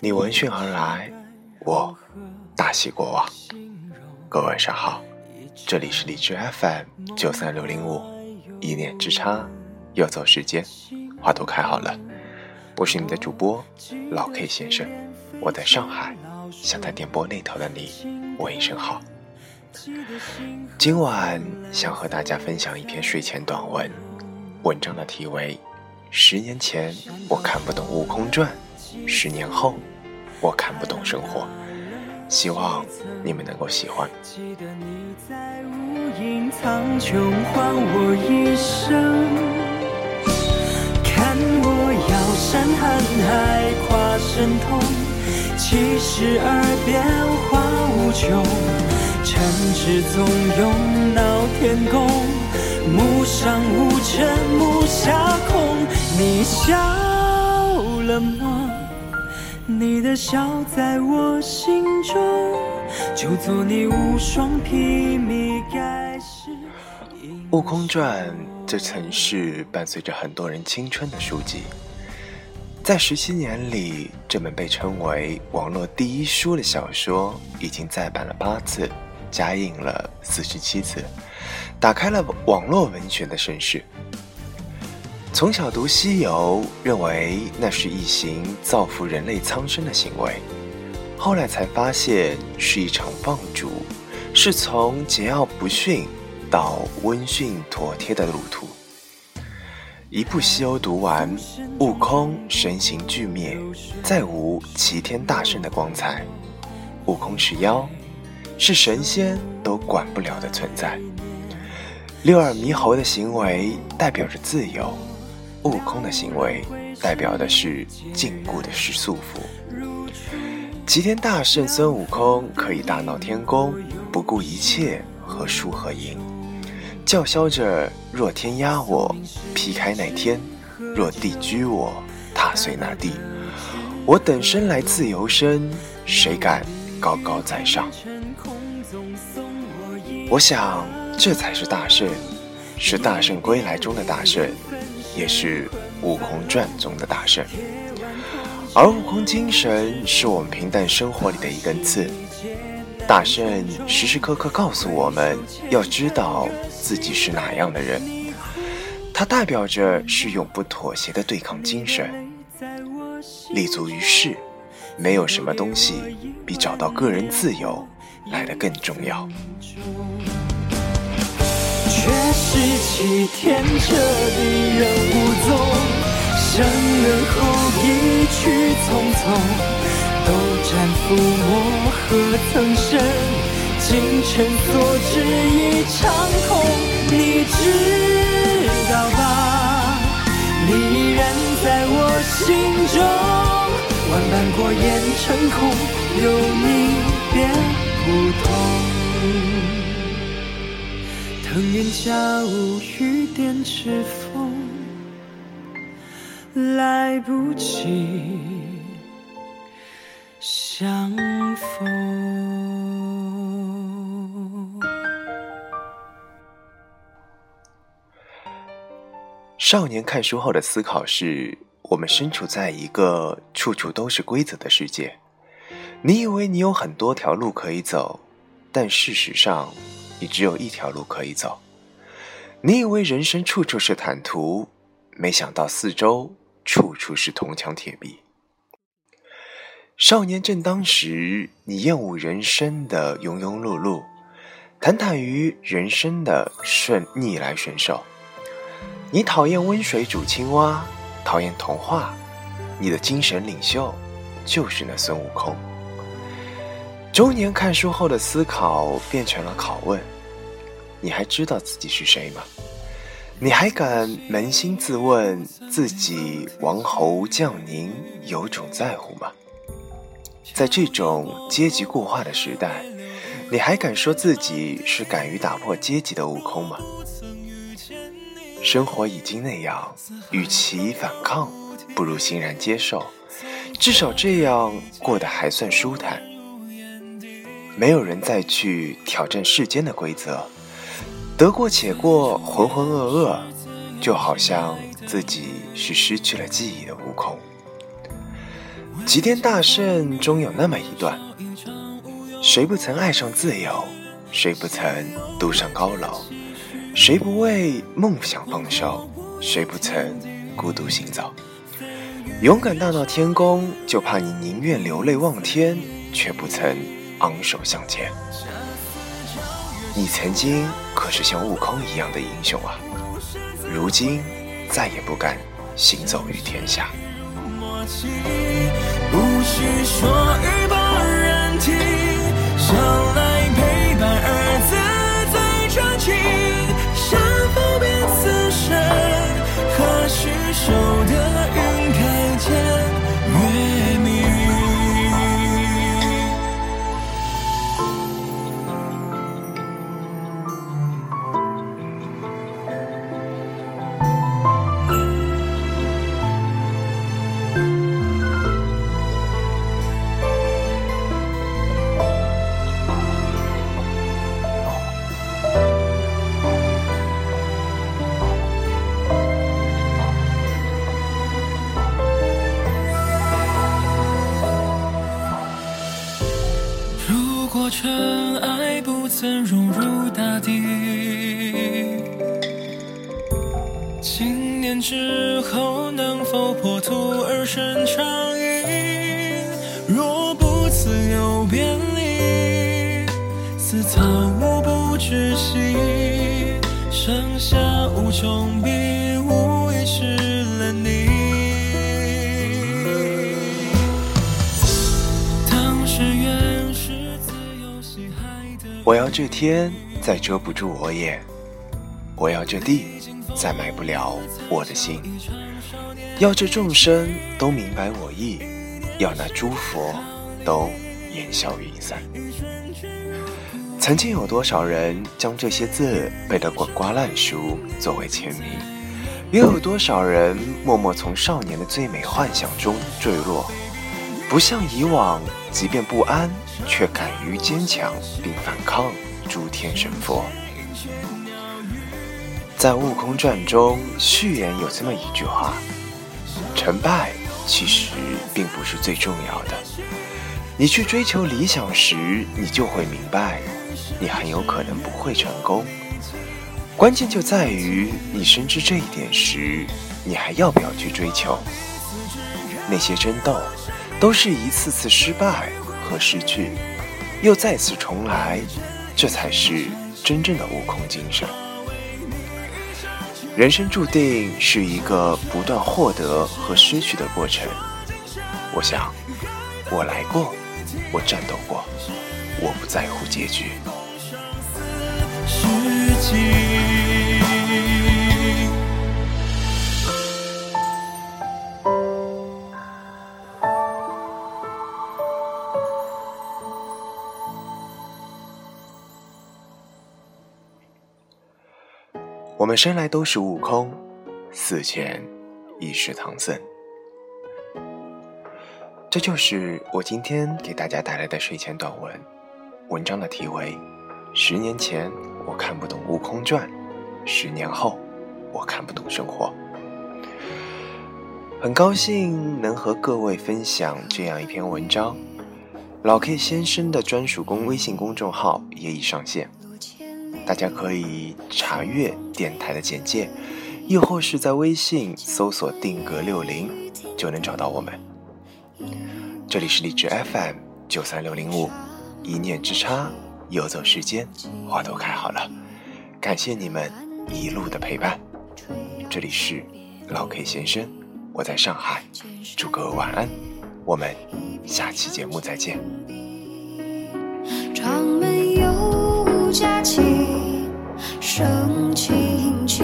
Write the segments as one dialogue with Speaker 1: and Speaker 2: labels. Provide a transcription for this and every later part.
Speaker 1: 你闻讯而来，我大喜过望。各位晚上好，这里是荔枝 FM 九三六零五，一念之差，又走时间，花都开好了。我是你的主播老 K 先生，我在上海，想在电波那头的你问一声好。今晚想和大家分享一篇睡前短文，文章的题为《十年前我看不懂《悟空传》，十年后》。我看不懂生活，希望你们能够喜欢。记得你在无垠苍穹还我一生，看我摇山瀚海跨神通，七十二变化无穷，陈志纵勇闹天宫，目上无尘目下空，你笑了吗？你的笑在我心中，就做你无双披靡盖世。《悟空传》这曾是伴随着很多人青春的书籍，在十七年里，这本被称为网络第一书的小说，已经再版了八次，加印了四十七次，打开了网络文学的盛世。从小读《西游》，认为那是一行造福人类苍生的行为，后来才发现是一场放逐，是从桀骜不驯到温驯妥帖的路途。一部《西游》读完，悟空身形俱灭，再无齐天大圣的光彩。悟空是妖，是神仙都管不了的存在。六耳猕猴的行为代表着自由。悟空的行为代表的是禁锢的是束缚。齐天大圣孙悟空可以大闹天宫，不顾一切和树和赢，叫嚣着：若天压我，劈开那天；若地居我，踏碎那地。我等生来自由身，谁敢高高在上？我想，这才是大圣，是大圣归来中的大圣。也是《悟空传》中的大圣，而悟空精神是我们平淡生活里的一根刺。大圣时时刻刻告诉我们要知道自己是哪样的人，它代表着是永不妥协的对抗精神。立足于世，没有什么东西比找到个人自由来得更重要。却是欺天彻地人无踪，生人后一去匆匆，斗战覆没何曾生？精诚所至一场空，你知道吧？你依然在我心中，万般过眼成空，有你便不同。等烟驾雾雨点指缝，来不及相逢。少年看书后的思考是：我们身处在一个处处都是规则的世界。你以为你有很多条路可以走，但事实上。你只有一条路可以走。你以为人生处处是坦途，没想到四周处处是铜墙铁壁。少年正当时，你厌恶人生的庸庸碌碌，坦坦于人生的顺逆来顺受。你讨厌温水煮青蛙，讨厌童话，你的精神领袖就是那孙悟空。中年看书后的思考变成了拷问。你还知道自己是谁吗？你还敢扪心自问自己王侯将宁有种在乎吗？在这种阶级固化的时代，你还敢说自己是敢于打破阶级的悟空吗？生活已经那样，与其反抗，不如欣然接受，至少这样过得还算舒坦。没有人再去挑战世间的规则。得过且过，浑浑噩噩，就好像自己是失去了记忆的悟空。齐天大圣中有那么一段：谁不曾爱上自由？谁不曾独上高楼？谁不为梦想放手？谁不曾孤独行走？勇敢大闹天宫，就怕你宁愿流泪望天，却不曾昂首向前。你曾经可是像悟空一样的英雄啊，如今再也不敢行走于天下。不需说与人听，过尘埃不曾融入大地，千年之后能否破土而生长影？若不自有别离，似草木不知息，剩下无穷碧，我要这天再遮不住我眼，我要这地再埋不了我的心，要这众生都明白我意，要那诸佛都烟消云散。曾经有多少人将这些字背得滚瓜烂熟作为签名，又有多少人默默从少年的最美幻想中坠落，不像以往。即便不安，却敢于坚强并反抗诸天神佛。在《悟空传》中，序言有这么一句话：“成败其实并不是最重要的。你去追求理想时，你就会明白，你很有可能不会成功。关键就在于你深知这一点时，你还要不要去追求？那些争斗。”都是一次次失败和失去，又再次重来，这才是真正的悟空精神。人生注定是一个不断获得和失去的过程。我想，我来过，我战斗过，我不在乎结局。我们生来都是悟空，死前亦是唐僧。这就是我今天给大家带来的睡前短文。文章的题为：十年前我看不懂《悟空传》，十年后我看不懂生活。很高兴能和各位分享这样一篇文章。老 K 先生的专属公微信公众号也已上线。大家可以查阅电台的简介，亦或是在微信搜索“定格六零”就能找到我们。这里是荔枝 FM 九三六零五，一念之差，游走时间，花都开好了。感谢你们一路的陪伴。这里是老 K 先生，我在上海，祝各位晚安。我们下期节目再见。佳期，升清气，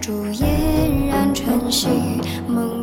Speaker 1: 烛嫣然晨曦，梦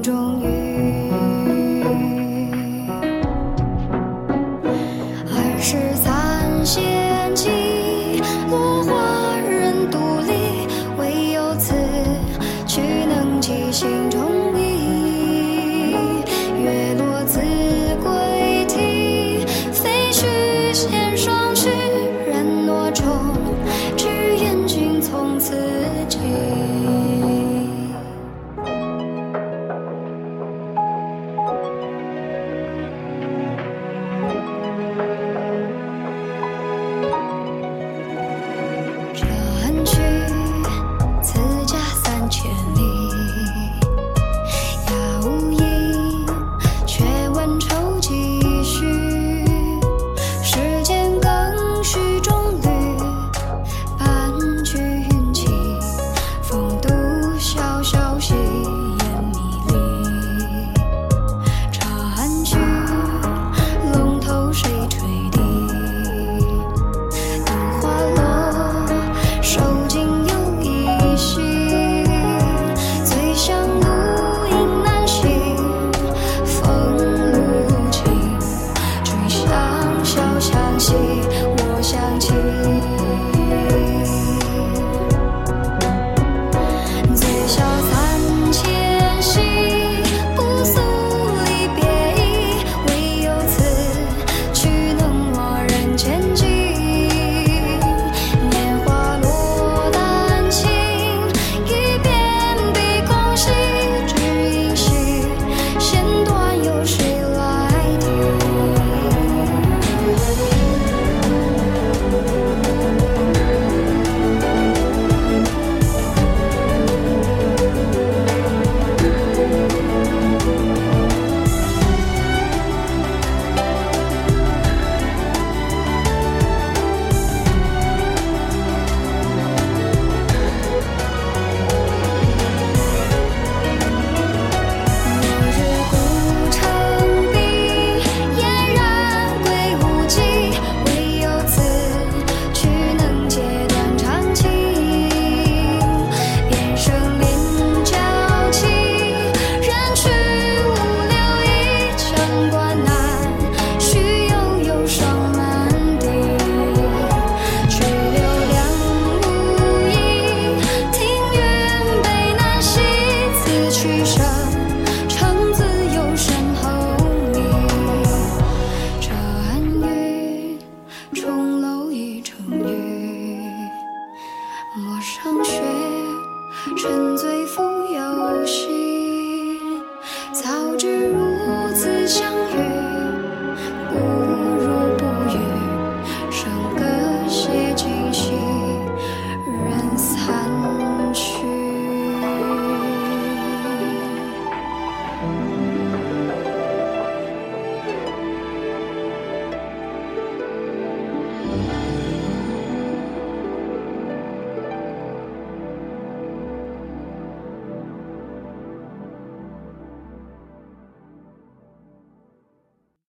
Speaker 2: tree